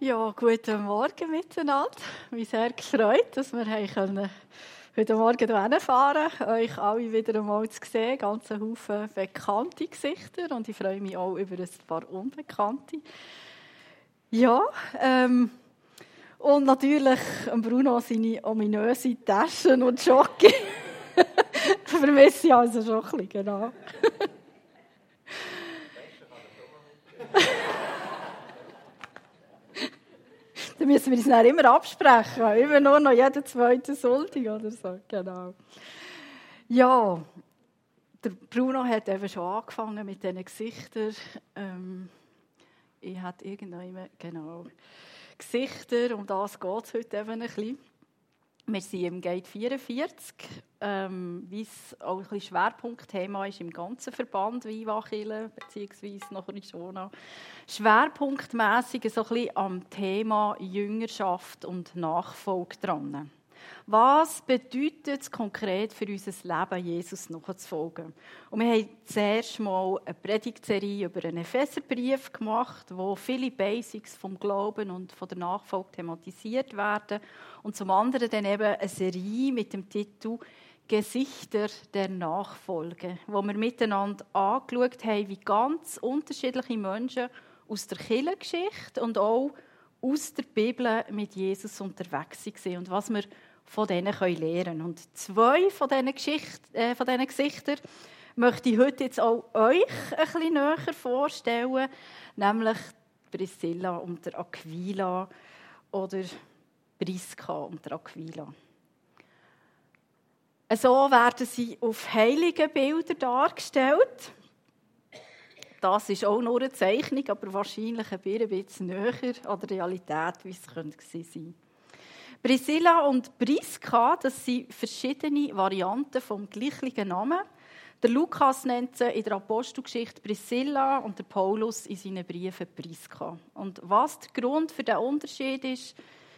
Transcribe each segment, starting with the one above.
Ja, guten Morgen miteinander. Mich sehr gefreut, dass wir heute Morgen hierher fahren euch alle wieder einmal zu sehen. Ganz Haufen bekannte Gesichter und ich freue mich auch über ein paar unbekannte. Ja, ähm, und natürlich Bruno seine ominöse Taschen und Jockey. Vermisse ich also schon ein bisschen, genau. Müssen wir uns dann immer absprechen. Immer nur noch jeden zweiten Sonntag oder so. Genau. Ja, der Bruno hat eben schon angefangen mit diesen Gesichtern. Ähm, ich hatte irgendwann, genau, Gesichter, um das geht es heute eben ein bisschen. Wir sind im Gate 44, ähm, wie es auch ein Schwerpunktthema ist im ganzen Verband Weinwachille, noch nicht schon. Schwerpunktmässig so ein bisschen am Thema Jüngerschaft und Nachfolge dran. Was bedeutet es konkret für unser Leben, Jesus nachzufolgen? Und wir haben zuerst mal eine Predigtserie über einen Epheserbrief gemacht, wo viele Basics vom Glauben und von der Nachfolge thematisiert werden. Und zum anderen dann eben eine Serie mit dem Titel Gesichter der Nachfolge, wo wir miteinander angeschaut haben, wie ganz unterschiedliche Menschen aus der Kirchengeschichte und auch aus der Bibel mit Jesus unterwegs waren und was wir von denen lernen können. Und zwei von diesen, Geschichten, äh, von diesen Gesichtern möchte ich heute jetzt auch euch ein bisschen näher vorstellen, nämlich Priscilla und der Aquila oder Priska und der Aquila. So werden sie auf heiligen Bildern dargestellt. Das ist auch nur eine Zeichnung, aber wahrscheinlich ein bisschen näher an der Realität, wie es sein könnte. Priscilla und Priska, das sind verschiedene Varianten vom gleichen Namen. Der Lukas nennt sie in der Apostelgeschichte Priscilla und der Paulus in seinen Briefen Priska. Und was der Grund für den Unterschied ist,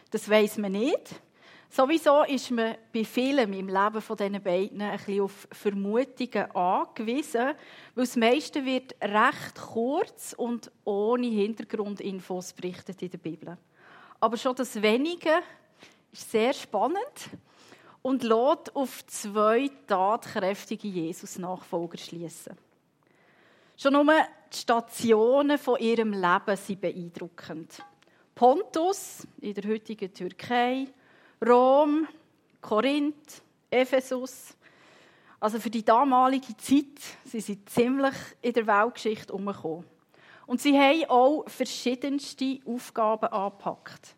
das weiß man nicht. Sowieso ist man bei vielen im Leben von diesen beiden ein bisschen auf Vermutungen angewiesen, weil das meiste wird recht kurz und ohne Hintergrundinfos berichtet in der Bibel. Aber schon das Wenige ist sehr spannend und lässt auf zwei tatkräftige Jesus-Nachfolger schließen. Schon nur die Stationen von ihrem Leben sind beeindruckend. Pontus in der heutigen Türkei, Rom, Korinth, Ephesus. Also für die damalige Zeit sie sind ziemlich in der Weltgeschichte umgekommen. Und sie haben auch verschiedenste Aufgaben angepackt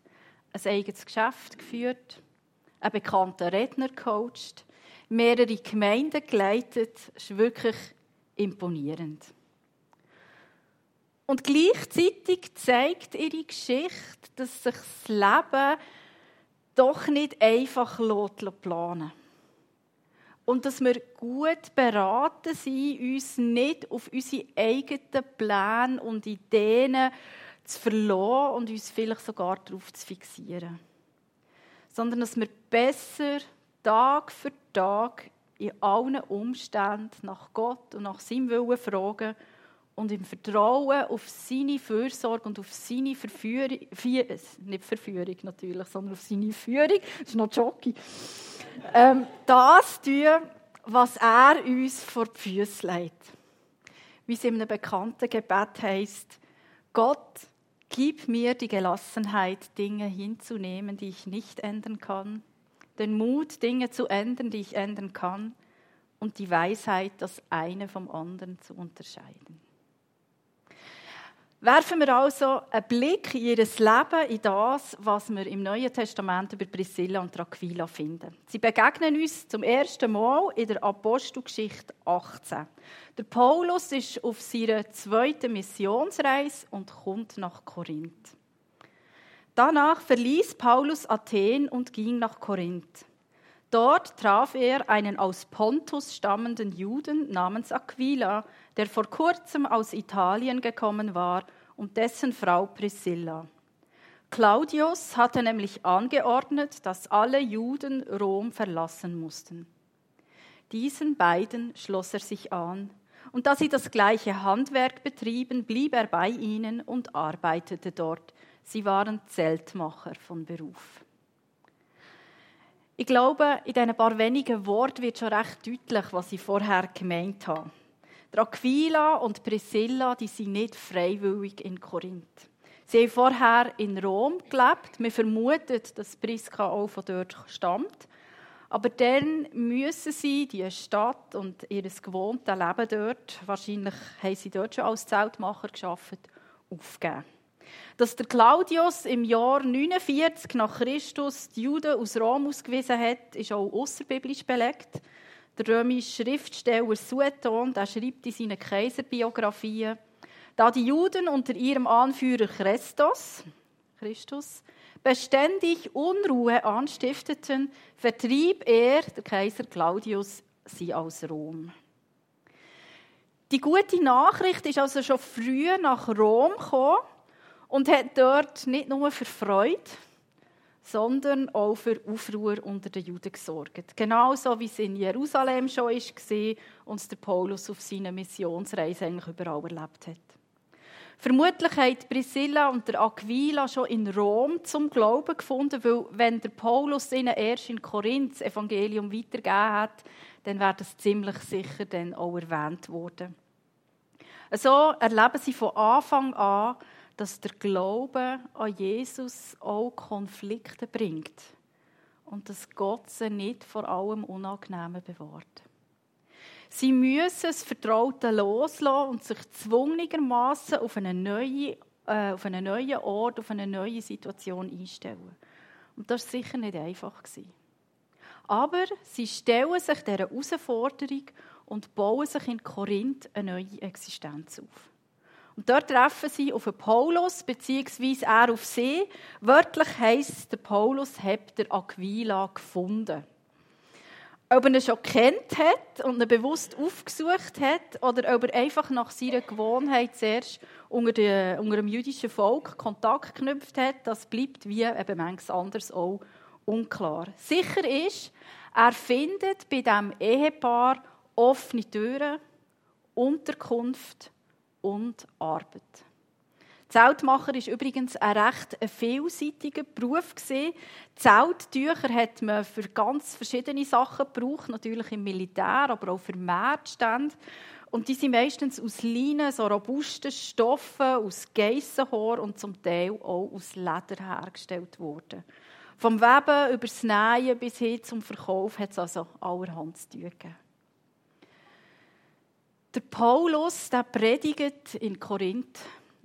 ein eigenes Geschäft geführt, einen bekannten Redner gecoacht, mehrere Gemeinden geleitet. Das ist wirklich imponierend. Und gleichzeitig zeigt ihre Geschichte, dass sich das Leben doch nicht einfach planen Und dass wir gut beraten sind, uns nicht auf unsere eigenen Pläne und Ideen zu verlassen und uns vielleicht sogar darauf zu fixieren. Sondern dass wir besser Tag für Tag in allen Umständen nach Gott und nach seinem Willen fragen und im Vertrauen auf seine Fürsorge und auf seine Verführung, nicht Verführung natürlich, sondern auf seine Führung, das ist noch Jockey, ähm, das tun, was er uns vor die Füße legt. Wie es in einem bekannten Gebet heisst, Gott, Gib mir die Gelassenheit, Dinge hinzunehmen, die ich nicht ändern kann, den Mut, Dinge zu ändern, die ich ändern kann, und die Weisheit, das eine vom anderen zu unterscheiden. Werfen wir also einen Blick in ihr Leben, in das, was wir im Neuen Testament über Priscilla und Aquila finden. Sie begegnen uns zum ersten Mal in der Apostelgeschichte 18. Der Paulus ist auf seiner zweiten Missionsreise und kommt nach Korinth. Danach verließ Paulus Athen und ging nach Korinth. Dort traf er einen aus Pontus stammenden Juden namens Aquila, der vor kurzem aus Italien gekommen war, und dessen Frau Priscilla. Claudius hatte nämlich angeordnet, dass alle Juden Rom verlassen mussten. Diesen beiden schloss er sich an, und da sie das gleiche Handwerk betrieben, blieb er bei ihnen und arbeitete dort, Sie waren Zeltmacher von Beruf. Ich glaube, in diesen paar wenigen Worten wird schon recht deutlich, was ich vorher gemeint habe. Der Aquila und Priscilla, die sind nicht freiwillig in Korinth. Sie haben vorher in Rom gelebt. Man vermutet, dass Priska auch von dort stammt. Aber dann müssen sie die Stadt und ihr gewohntes Leben dort, wahrscheinlich haben sie dort schon als Zeltmacher geschafft, aufgeben. Dass der Claudius im Jahr 49 nach Christus die Juden aus Rom ausgewiesen hat, ist auch außerbiblisch belegt. Der römische Schriftsteller Sueton der schreibt in seinen Kaiserbiografien, da die Juden unter ihrem Anführer Christus, Christus beständig Unruhe anstifteten, vertrieb er, der Kaiser Claudius, sie aus Rom. Die gute Nachricht ist also schon früh nach Rom gekommen und hat dort nicht nur für Freude, sondern auch für Aufruhr unter den Juden gesorgt. Genauso wie es in Jerusalem schon war und der Paulus auf seiner Missionsreise eigentlich überall erlebt hat. Vermutlich haben Priscilla und der Aquila schon in Rom zum Glauben gefunden, weil wenn der Paulus ihnen erst in Korinth das Evangelium weitergegeben hat, dann wäre das ziemlich sicher dann auch erwähnt worden. So erleben sie von Anfang an, dass der Glaube an Jesus auch Konflikte bringt und dass Gott sie nicht vor allem Unangenehmen bewahrt. Sie müssen das Vertraute loslassen und sich zwungenermassen auf einen neuen, äh, auf einen neuen Ort, auf eine neue Situation einstellen. Und das war sicher nicht einfach. Aber sie stellen sich dieser Herausforderung und bauen sich in Korinth eine neue Existenz auf. Und dort treffen sie auf Paulus, beziehungsweise er auf sie. Wörtlich heisst, der Paulus hat der Aquila gefunden. Ob er ihn schon kennt hat und ihn bewusst aufgesucht hat oder ob er einfach nach seiner Gewohnheit zuerst unter, der, unter dem jüdischen Volk Kontakt geknüpft hat, das bleibt wie eben manches anderes auch unklar. Sicher ist, er findet bei diesem Ehepaar offene Türen, Unterkunft und Arbeit. Zeltmacher ist übrigens ein recht vielseitiger Beruf Zelttücher hat man für ganz verschiedene Sachen gebraucht, natürlich im Militär, aber auch für Märzstände. Und die sind meistens aus Leinen, so robusten Stoffen, aus Geissenhor und zum Teil auch aus Leder hergestellt worden. Vom Weben über das Nähen bis hin zum Verkauf hat es also allerhand zu tun gegeben. Der Paulus der predigt in Korinth.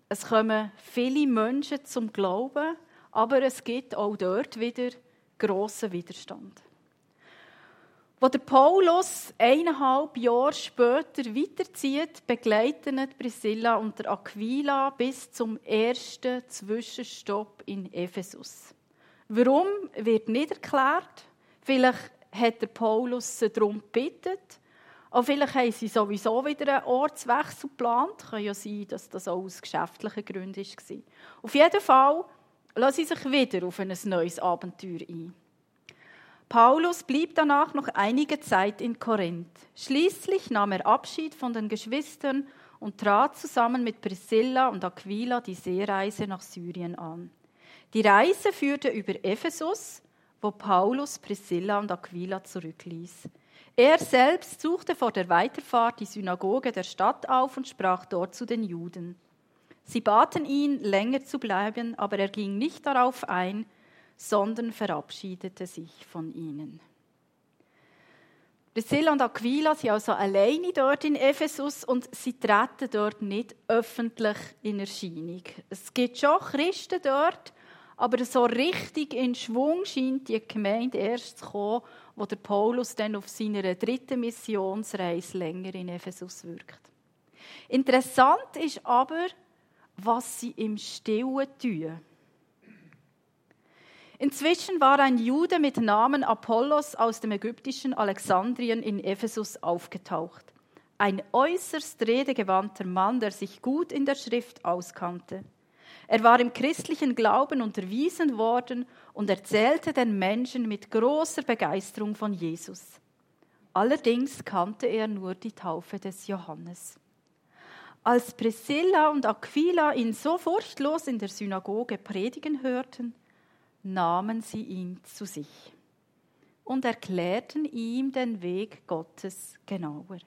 Es kommen viele Menschen zum Glauben, aber es gibt auch dort wieder grossen Widerstand. Wo der Paulus eineinhalb Jahre später weiterzieht, begleiten Priscilla und der Aquila bis zum ersten Zwischenstopp in Ephesus. Warum wird nicht erklärt? Vielleicht hat der Paulus sie darum gebeten auch vielleicht haben sie sowieso wieder einen Ortswechsel geplant. Kann ja sein, dass das auch aus geschäftlichen Gründen war. Auf jeden Fall lassen sie sich wieder auf ein neues Abenteuer ein. Paulus blieb danach noch einige Zeit in Korinth. Schließlich nahm er Abschied von den Geschwistern und trat zusammen mit Priscilla und Aquila die Seereise nach Syrien an. Die Reise führte über Ephesus, wo Paulus Priscilla und Aquila zurückließ. Er selbst suchte vor der Weiterfahrt die Synagoge der Stadt auf und sprach dort zu den Juden. Sie baten ihn, länger zu bleiben, aber er ging nicht darauf ein, sondern verabschiedete sich von ihnen. Priscilla und Aquila sind also alleine dort in Ephesus und sie treten dort nicht öffentlich in Erscheinung. Es gibt schon Christen dort, aber so richtig in Schwung scheint die Gemeinde erst zu kommen, wo der Paulus dann auf seiner dritten Missionsreise länger in Ephesus wirkt. Interessant ist aber, was sie im Stillen tun. Inzwischen war ein Jude mit Namen Apollos aus dem ägyptischen Alexandrien in Ephesus aufgetaucht. Ein äußerst redegewandter Mann, der sich gut in der Schrift auskannte. Er war im christlichen Glauben unterwiesen worden und erzählte den Menschen mit großer Begeisterung von Jesus. Allerdings kannte er nur die Taufe des Johannes. Als Priscilla und Aquila ihn so furchtlos in der Synagoge predigen hörten, nahmen sie ihn zu sich und erklärten ihm den Weg Gottes genauer.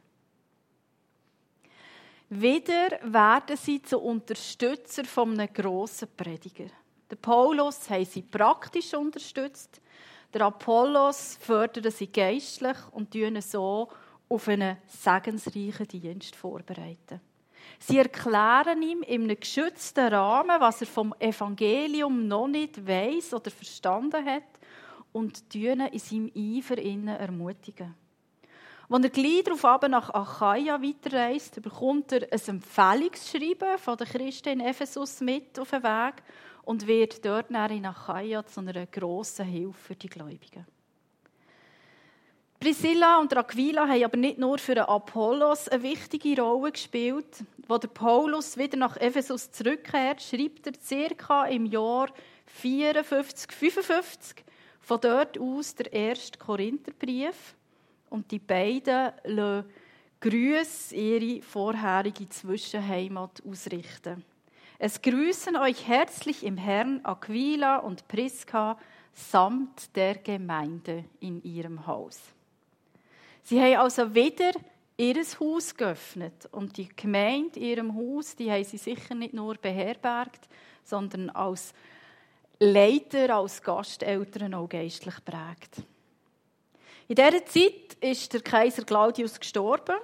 Wieder werden sie zu Unterstützer von einem grossen Prediger. Der Paulus haben sie praktisch unterstützt, der Apollos fördert sie geistlich und tun so auf einen segensreichen Dienst vorbereiten. Sie erklären ihm in einem geschützten Rahmen, was er vom Evangelium noch nicht weiß oder verstanden hat und tun in seinem Eifer ermutigen. Als er gleich darauf nach Achaia weiterreist, bekommt er ein Empfehlungsschreiben von den Christen in Ephesus mit auf den Weg und wird dort in Achaia zu einer grossen Hilfe für die Gläubigen. Priscilla und Aquila haben aber nicht nur für Apollos eine wichtige Rolle gespielt. Als Paulus wieder nach Ephesus zurückkehrt, schreibt er circa im Jahr 54, 55 von dort aus der erste Korintherbrief und die beiden lassen Grüße ihre vorherige Zwischenheimat ausrichten. Es grüßen euch herzlich im Herrn Aquila und Priska samt der Gemeinde in ihrem Haus. Sie haben also wieder ihr Haus geöffnet und die Gemeinde in ihrem Haus, die haben sie sicher nicht nur beherbergt, sondern als Leiter, als Gasteltern auch geistlich prägt. In dieser Zeit ist der Kaiser Claudius gestorben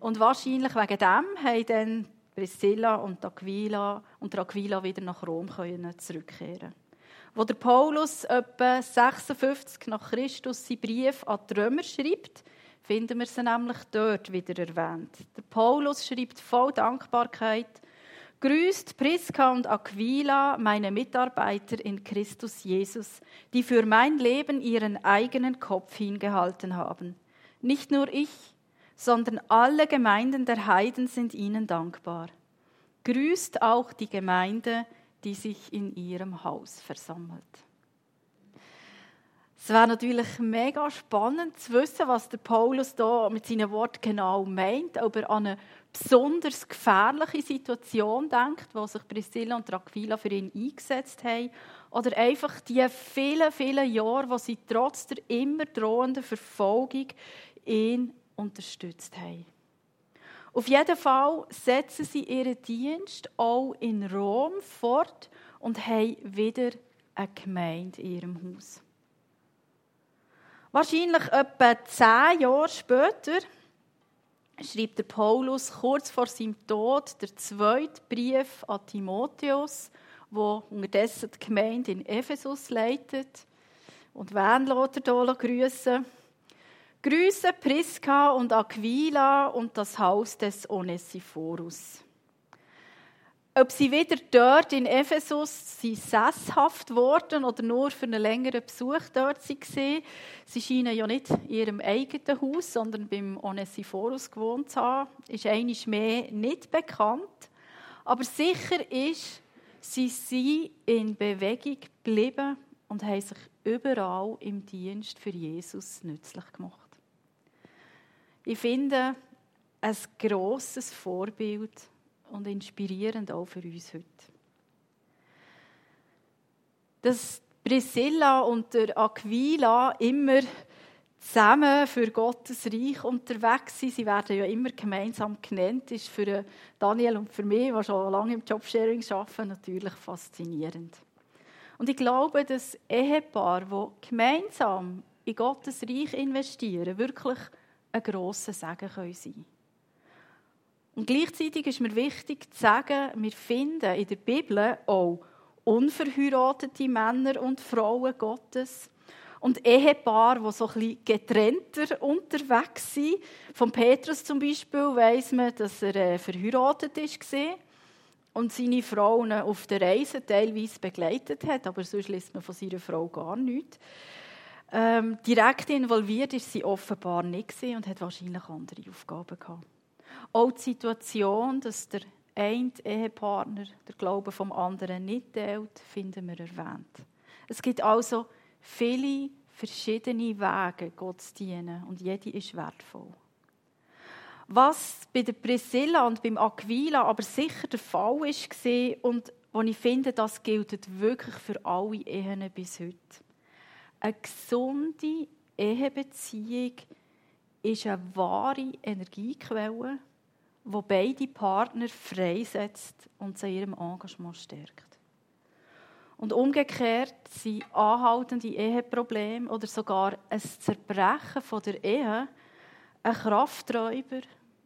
und wahrscheinlich wegen dem haben dann Priscilla und Aquila und Aquila wieder nach Rom können zurückkehren. Wo der Paulus etwa 56 nach Christus seinen Brief an die Römer schreibt, finden wir sie nämlich dort wieder erwähnt. Der Paulus schreibt voll Dankbarkeit Grüßt Priska und Aquila, meine Mitarbeiter in Christus Jesus, die für mein Leben ihren eigenen Kopf hingehalten haben. Nicht nur ich, sondern alle Gemeinden der Heiden sind ihnen dankbar. Grüßt auch die Gemeinde, die sich in ihrem Haus versammelt. Es wäre natürlich mega spannend zu wissen, was der Paulus da mit seinen Worten genau meint, ob er an eine besonders gefährliche Situation denkt, wo sich Priscilla und Aquila für ihn eingesetzt haben, oder einfach die vielen, vielen Jahre, wo sie trotz der immer drohenden Verfolgung ihn unterstützt haben. Auf jeden Fall setzen sie ihren Dienst auch in Rom fort und haben wieder eine Gemeinde in ihrem Haus. Wahrscheinlich etwa zehn Jahre später schreibt der Paulus kurz vor seinem Tod der zweite Brief an Timotheus, wo unterdessen die Gemeinde in Ephesus leitet. Und wen lässt er hier grüßen? Grüße Priska und Aquila und das Haus des Onesiphorus. Ob sie wieder dort in Ephesus sie sesshaft wurden oder nur für einen längeren Besuch dort waren, sie scheinen ja nicht in ihrem eigenen Haus, sondern beim Onesiphorus gewohnt zu haben, ist einiges mehr nicht bekannt. Aber sicher ist, sie sind in Bewegung geblieben und haben sich überall im Dienst für Jesus nützlich gemacht. Ich finde, ein grosses Vorbild und inspirierend auch für uns heute. Dass Priscilla und der Aquila immer zusammen für Gottes Reich unterwegs sind. Sie werden ja immer gemeinsam genannt. Ist für Daniel und für mich, die schon lange im Jobsharing arbeiten, natürlich faszinierend. Und ich glaube, dass Ehepaare, die gemeinsam in Gottes Reich investieren, wirklich ein grosser Segen sein können. Und gleichzeitig ist mir wichtig zu sagen, wir finden in der Bibel auch unverheiratete Männer und Frauen Gottes und Ehepaare, die so ein getrennter unterwegs sind. Von Petrus zum Beispiel weiss man, dass er äh, verheiratet war und seine Frauen auf der Reise teilweise begleitet hat, aber sonst liest man von seiner Frau gar nichts. Ähm, direkt involviert ist sie offenbar nicht und hat wahrscheinlich andere Aufgaben gehabt. Auch die Situation, dass der eine Ehepartner der Glaube vom anderen nicht teilt, finden wir erwähnt. Es gibt also viele verschiedene Wege, Gott zu dienen und jede ist wertvoll. Was bei der Priscilla und beim Aquila aber sicher der Fall war und wo ich finde, das gilt wirklich für alle Ehen bis heute. Eine gesunde Ehebeziehung ist eine wahre Energiequelle, die beide Partner freisetzt und in ihrem Engagement stärkt. Und umgekehrt sind anhaltende Eheprobleme oder sogar ein Zerbrechen von der Ehe ein Krafträuber,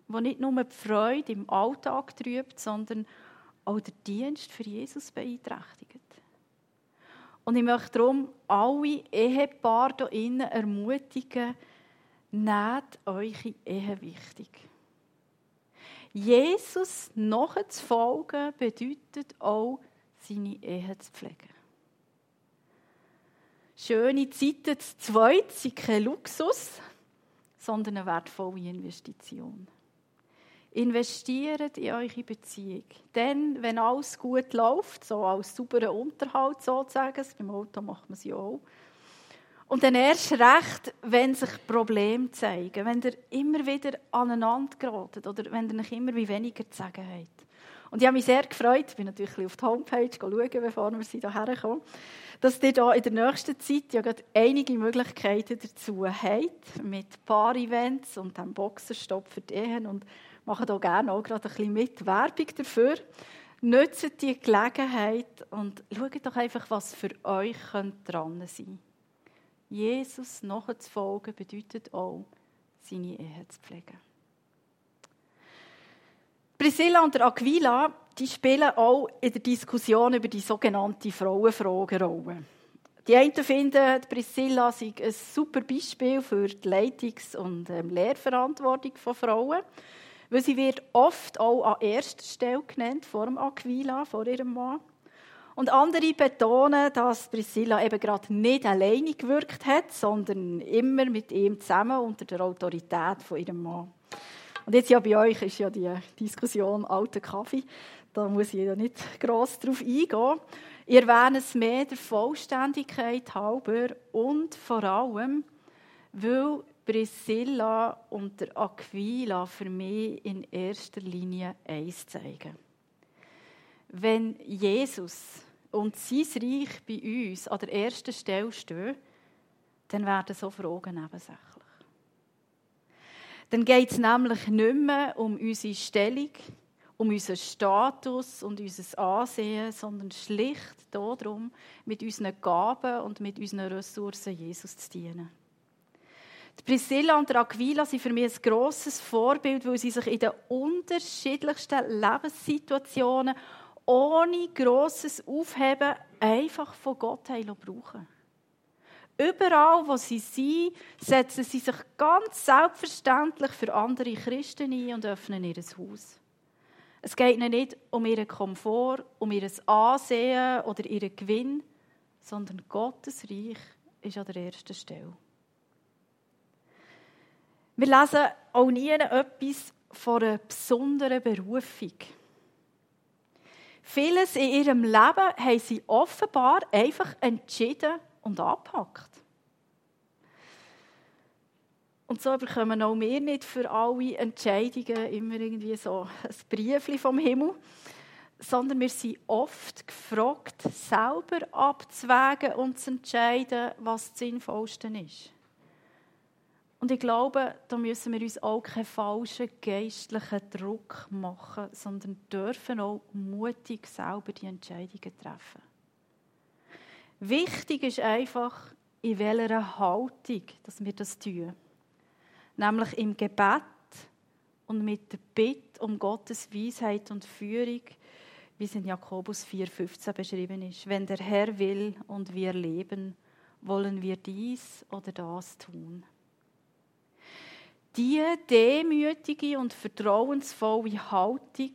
der nicht nur die Freude im Alltag trübt, sondern auch den Dienst für Jesus beeinträchtigt. Und ich möchte darum alle Ehepaare hier innen ermutigen, nehmt eure Ehe wichtig. Jesus nachzufolgen bedeutet auch, seine Ehe zu pflegen. Schöne Zeiten zu zweit sind kein Luxus, sondern eine wertvolle Investition. Investiert in eure Beziehung. Denn, wenn alles gut läuft, so als sauberer Unterhalt sozusagen, beim Auto macht man ja auch, und dann erst recht, wenn sich Probleme zeigen, wenn ihr immer wieder aneinander geratet oder wenn ihr euch immer wie weniger zu sagen habt. Und ich habe mich sehr gefreut, ich bin natürlich auf die Homepage schauen, bevor wir sie hierher kommen, dass ihr da in der nächsten Zeit ja gerade einige Möglichkeiten dazu habt, mit Paar-Events und dem Boxerstopp für die Ehen und machen da gerne auch gerade ein bisschen mit Werbung dafür. Nutzt die Gelegenheit und schaut doch einfach, was für euch dran sein könnte. Jesus nachzufolgen bedeutet auch, seine Ehe zu pflegen. Priscilla und Aquila die spielen auch in der Diskussion über die sogenannte Frauenfrage Rolle. Die einen finden, Priscilla sei ein super Beispiel für die Leitungs- und ähm, Lehrverantwortung von Frauen, weil sie wird oft auch an erster Stelle genannt, vor dem Aquila, vor ihrem Mann. Und andere betonen, dass Priscilla eben gerade nicht alleine gewirkt hat, sondern immer mit ihm zusammen unter der Autorität von ihrem Mann. Und jetzt ja bei euch ist ja die Diskussion alter Kaffee. Da muss ich ja nicht gross darauf eingehen. Ich erwähne es mehr der Vollständigkeit halber und vor allem, weil Priscilla und der Aquila für mich in erster Linie eins zeigen. Wenn Jesus und sein Reich bei uns an der ersten Stelle stehen, dann werden so Fragen nebensächlich. Dann geht es nämlich nicht mehr um unsere Stellung, um unseren Status und unser Ansehen, sondern schlicht darum, mit unseren Gaben und mit unseren Ressourcen Jesus zu dienen. Die Priscilla und Aquila sind für mich ein grosses Vorbild, weil sie sich in den unterschiedlichsten Lebenssituationen ohne grosses Aufheben einfach von Gott brauchen Überall, wo sie sind, setzen sie sich ganz selbstverständlich für andere Christen ein und öffnen ihr Haus. Es geht ihnen nicht um ihren Komfort, um ihr Ansehen oder ihren Gewinn, sondern Gottes Reich ist an der ersten Stelle. Wir lesen auch nie etwas von einer besonderen Berufung. Vieles in ihrem Leben haben sie offenbar einfach entschieden und angepackt. Und so bekommen auch wir nicht für alle Entscheidungen immer irgendwie so ein Briefchen vom Himmel, sondern wir sind oft gefragt, selber abzuwägen und zu entscheiden, was das Sinnvollste ist. Und ich glaube, da müssen wir uns auch keinen falschen geistlichen Druck machen, sondern dürfen auch mutig selber die Entscheidungen treffen. Wichtig ist einfach, in welcher Haltung dass wir das tun nämlich im Gebet und mit der Bitte um Gottes Weisheit und Führung, wie es in Jakobus 4,15 beschrieben ist. Wenn der Herr will und wir leben, wollen wir dies oder das tun. Die demütige und vertrauensvolle Haltung,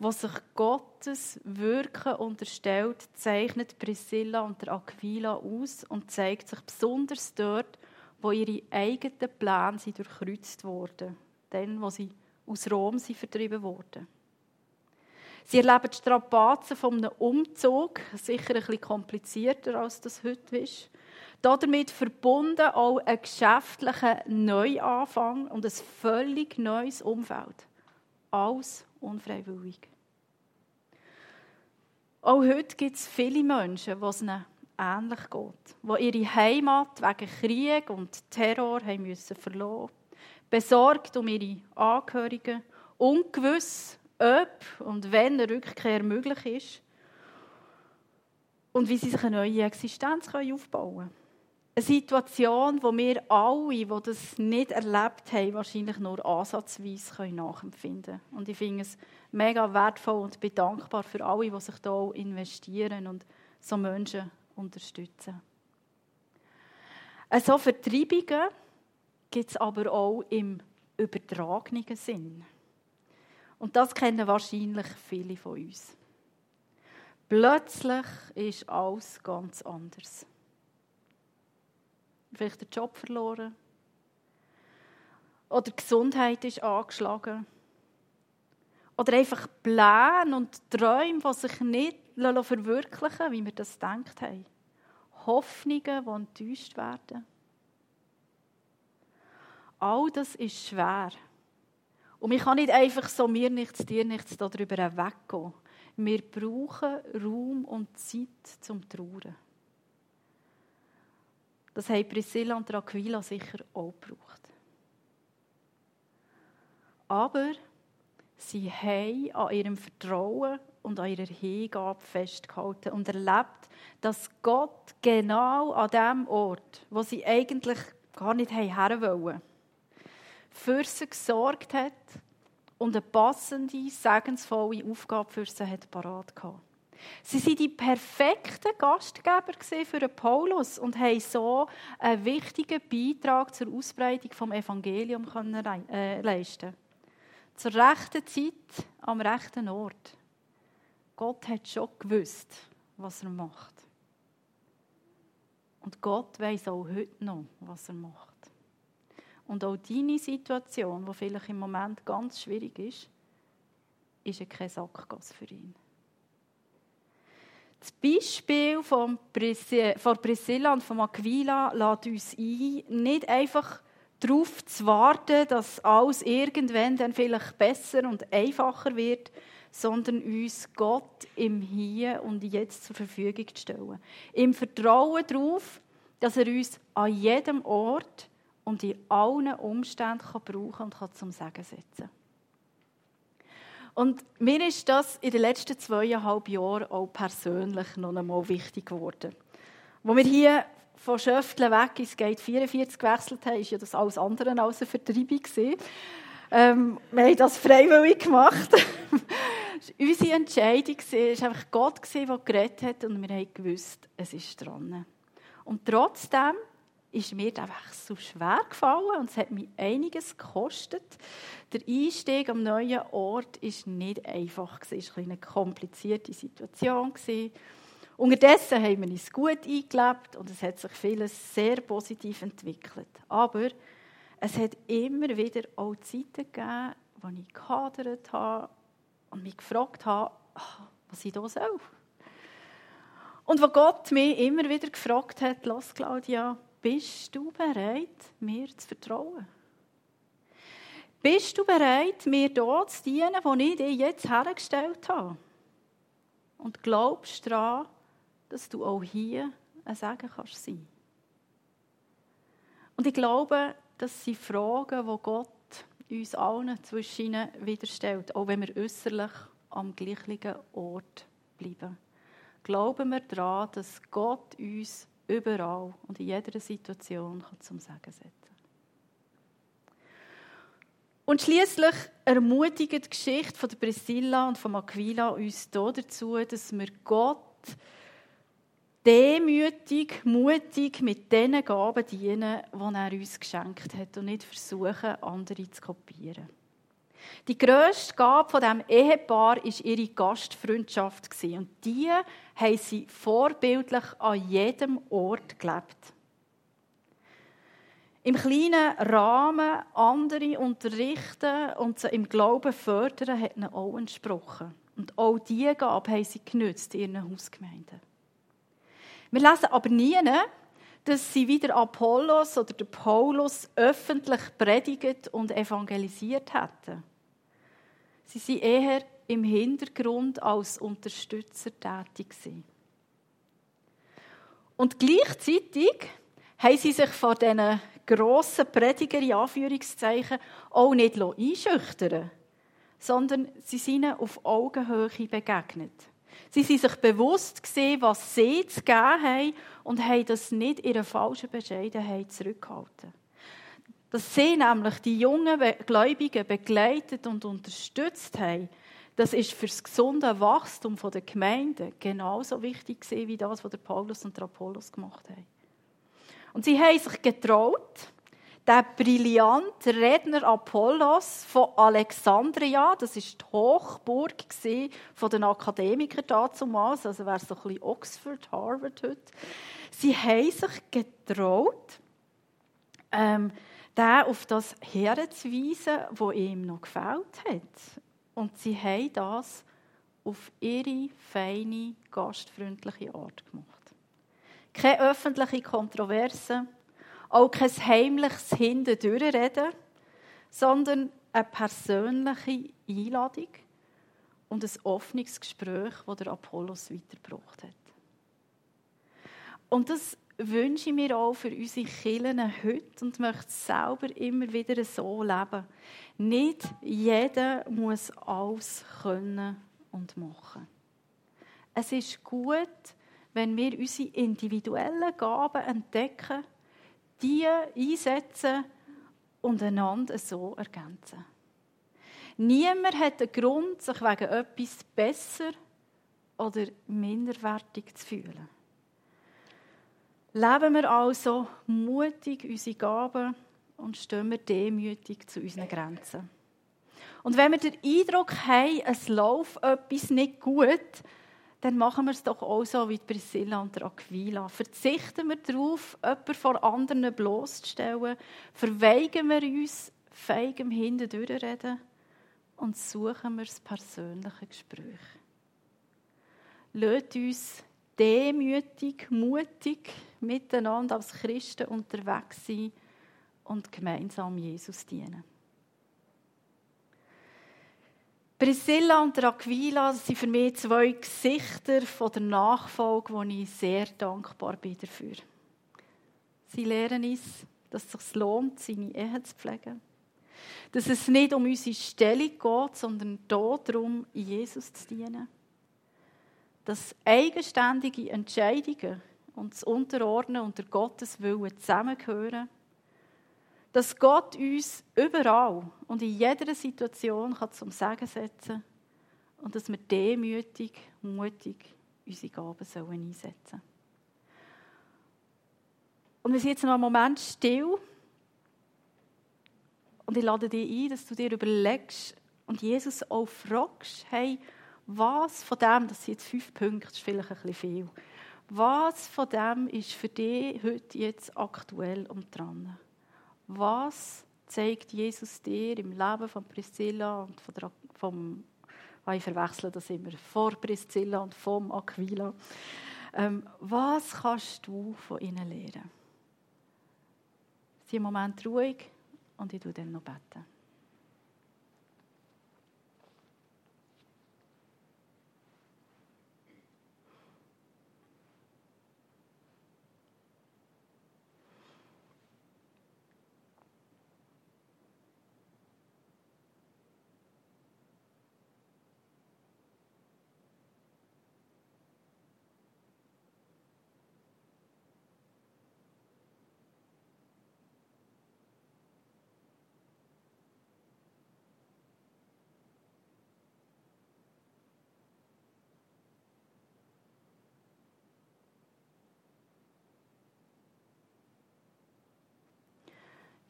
was sich Gottes Wirken unterstellt, zeichnet Priscilla und der Aquila aus und zeigt sich besonders dort, wo ihre eigenen Pläne sind durchkreuzt wurden, dann, wo sie aus Rom sind vertrieben wurden. Sie erleben die Strapazen von einem Umzug, sicher ein bisschen komplizierter, als das heute ist. Damit verbunden auch ein geschäftlicher Neuanfang und ein völlig neues Umfeld. Alles unfreiwillig. Auch heute gibt es viele Menschen, die es ihnen ähnlich geht, die ihre Heimat wegen Krieg und Terror haben müssen verloren besorgt um ihre Angehörigen, ungewiss, ob und wenn eine Rückkehr möglich ist und wie sie sich eine neue Existenz aufbauen können. Eine Situation, wo wir alle, die das nicht erlebt haben, wahrscheinlich nur ansatzweise nachempfinden können. Und ich finde es mega wertvoll und bin dankbar für alle, die sich hier investieren und so Menschen unterstützen. So Vertreibungen gibt es aber auch im übertragenen Sinn. Und das kennen wahrscheinlich viele von uns. Plötzlich ist alles ganz anders. Vielleicht der Job verloren. Oder die Gesundheit ist angeschlagen. Oder einfach Pläne und Träume, die sich nicht verwirklichen wie wir das gedacht haben. Hoffnungen, die enttäuscht werden. All das ist schwer. Und ich kann nicht einfach so mir nichts, dir nichts darüber weggehen. Wir brauchen Raum und Zeit zum Trauern. Das haben Priscilla und Aquila sicher auch gebraucht. Aber sie haben an ihrem Vertrauen und an ihrer Hingabe festgehalten und erlebt, dass Gott genau an dem Ort, wo sie eigentlich gar nicht her wollen, für sie gesorgt hat und eine passende, segensvolle Aufgabe für sie parat gehabt. Sie waren die perfekten Gastgeber für Paulus und haben so einen wichtigen Beitrag zur Ausbreitung des Evangeliums äh, leisten Zur rechten Zeit, am rechten Ort. Gott hat schon gewusst, was er macht. Und Gott weiß auch heute noch, was er macht. Und auch deine Situation, die vielleicht im Moment ganz schwierig ist, ist keine Sackgasse für ihn. Das Beispiel von, Priscilla und von Aquila lädt uns ein, nicht einfach darauf zu warten, dass alles irgendwann dann vielleicht besser und einfacher wird, sondern uns Gott im Hier und Jetzt zur Verfügung zu stellen. Im Vertrauen darauf, dass er uns an jedem Ort und in allen Umständen kann brauchen und kann zum Segen setzen Und mir ist das in den letzten zweieinhalb Jahren auch persönlich noch einmal wichtig geworden. Wo wir hier von Schöfteln weg ins Gate 44 gewechselt haben, ist ja das alles andere als eine Vertreibung. Ähm, wir haben das freiwillig gemacht. Unsere Entscheidung war einfach Gott, der geredet hat und wir haben gewusst, es ist dran. Und trotzdem ist mir der Wechsel schwer gefallen und es hat mich einiges gekostet. Der Einstieg am neuen Ort war nicht einfach. Es war eine komplizierte Situation. Unterdessen haben wir uns gut eingelebt und es hat sich vieles sehr positiv entwickelt. Aber es hat immer wieder auch Zeiten gegeben, wo ich gehadert habe und mich gefragt habe, was ich hier soll. Und wo Gott mich immer wieder gefragt hat, los Claudia, bist du bereit, mir zu vertrauen? Bist du bereit, mir dort zu dienen, wo ich dich jetzt hergestellt habe? Und glaubst daran, dass du auch hier ein Segen kannst sein? Und ich glaube, das sind Fragen, die Gott uns allen zwischen wieder stellt, auch wenn wir äußerlich am gleichen Ort bleiben. Glauben wir daran, dass Gott uns überall und in jeder Situation zum Sagen setzen Und schließlich ermutigt die Geschichte von der Priscilla und von Aquila uns dazu, dass wir Gott demütig, mutig mit den Gaben dienen, die er uns geschenkt hat und nicht versuchen, andere zu kopieren. Die grösste Gabe von dem Ehepaar war ihre Gastfreundschaft und die haben sie vorbildlich an jedem Ort gelebt. Im kleinen Rahmen andere unterrichten und sie im Glauben fördern, hat ihnen auch entsprochen. Und auch diese Gabe haben sie genützt in ihren Hausgemeinden. Wir lesen aber nie, dass sie wieder Apollos oder der Paulus öffentlich predigt und evangelisiert hätten. Sie sind eher im Hintergrund als Unterstützer tätig gewesen. Und gleichzeitig haben sie sich vor diesen grossen Prediger, in Anführungszeichen, auch nicht einschüchtern sondern sie sind ihnen auf Augenhöhe begegnet. Sie sind sich bewusst gesehen, was sie zu geben haben und haben das nicht in einer falschen Bescheidenheit zurückgehalten. Dass sie nämlich die jungen Gläubigen begleitet und unterstützt haben, das ist für das gesunde Wachstum der Gemeinde genauso wichtig wie das, was der Paulus und der Apollos gemacht haben. Und sie haben sich getraut, der brillante Redner Apollos von Alexandria, das ist die Hochburg von den Akademikern damals, also wäre es so ein bisschen Oxford, Harvard heute. Sie haben sich getraut, ähm, den auf das herzuweisen, was ihm noch gefällt hat. Und sie haben das auf ihre feine, gastfreundliche Art gemacht. Keine öffentliche Kontroverse, auch kein heimliches Hintendurchreden, sondern eine persönliche Einladung und ein offenes Gespräch, das der Apollos weitergebracht hat. Und das wünsche ich mir auch für unsere Kirchen heute und möchte selber immer wieder so leben. Nicht jeder muss alles können und machen. Es ist gut, wenn wir unsere individuellen Gaben entdecken die einsetzen und einander so ergänzen. Niemand hat einen Grund, sich wegen etwas besser oder minderwertig zu fühlen. Leben wir also mutig unsere Gaben und stehen wir demütig zu unseren Grenzen. Und wenn wir den Eindruck haben, es läuft etwas nicht gut, dann machen wir es doch auch so wie Priscilla und Aquila. Verzichten wir darauf, jemanden vor anderen bloßzustellen, verweigen wir uns feigem Hintendurchreden und suchen wir das persönliche Gespräch. Lasst uns demütig, mutig miteinander als Christen unterwegs sein und gemeinsam Jesus dienen. Priscilla und Aquila sind für mich zwei Gesichter der Nachfolge, wo ich sehr dankbar bin dafür. Sie lehren uns, dass es sich lohnt, seine Ehe zu pflegen. Dass es nicht um unsere Stellung geht, sondern darum, Jesus zu dienen. Dass eigenständige Entscheidungen und das Unterordnen unter Gottes Willen zusammengehören dass Gott uns überall und in jeder Situation kann zum Segen setzen kann und dass wir demütig, mutig unsere Gaben sollen einsetzen sollen. Und wir sind jetzt noch einen Moment still und ich lade dich ein, dass du dir überlegst und Jesus auch fragst, hey, was von dem, das sind jetzt fünf Punkte, ist vielleicht ein bisschen viel, was von dem ist für dich heute jetzt aktuell und dran? was zeigt Jesus dir im Leben von Priscilla und von der, vom, ah, ich verwechsle das immer, vor Priscilla und vom Aquila. Ähm, was kannst du von ihnen lernen? Sie im Moment ruhig und ich tue dann noch beten.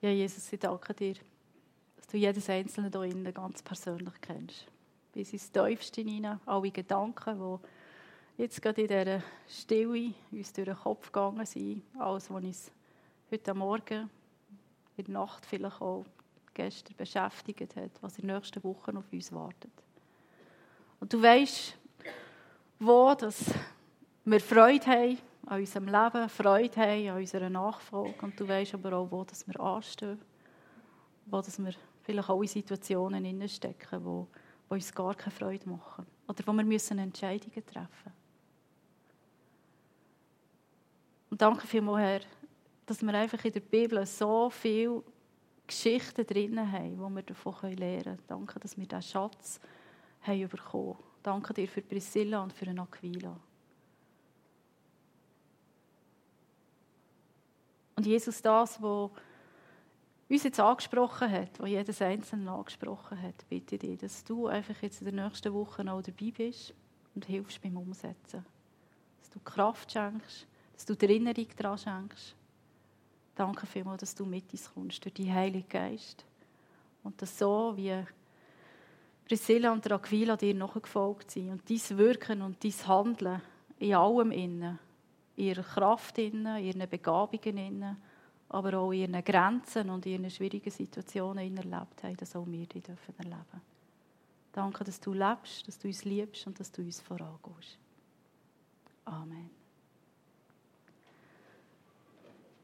Ja, Jesus, ich danke dir, dass du jedes Einzelne hier innen ganz persönlich kennst. Bis ins Tiefste hinein, alle Gedanken, die jetzt gerade in dieser Stille uns durch den Kopf gegangen sind, alles, was uns heute Morgen, in der Nacht vielleicht auch gestern beschäftigt hat, was in den nächsten Wochen auf uns wartet. Und du weißt, wo dass wir Freude haben an unserem Leben, Freude haben an unserer Nachfolge. Und du weißt aber auch, wo dass wir anstehen, wo dass wir vielleicht auch in Situationen stecken, wo, wo uns gar keine Freude machen. Oder wo wir müssen Entscheidungen treffen müssen. Und danke vielmals, Herr, dass wir einfach in der Bibel so viele Geschichten drin haben, die wir davon lernen können. Danke, dass wir diesen Schatz haben bekommen. Danke dir für Priscilla und für Aquila. Und Jesus, das, was uns jetzt angesprochen hat, was jedes Einzelne angesprochen hat, bitte dich, dass du einfach jetzt in der nächsten Woche noch dabei bist und hilfst beim Umsetzen. Dass du Kraft schenkst, dass du die Erinnerung daran schenkst. Danke vielmals, dass du mit uns kommst, durch die Heilige Geist. Und dass so wie Priscilla und Aquila dir nachgefolgt sind und dein Wirken und dein Handeln in allem innen, ihrer Kraft innen, ihren Begabungen aber auch in ihren Grenzen und in ihren schwierigen Situationen erlebt haben, dass auch wir die dürfen erleben. Danke, dass du lebst, dass du uns liebst und dass du uns vorangehst. Amen.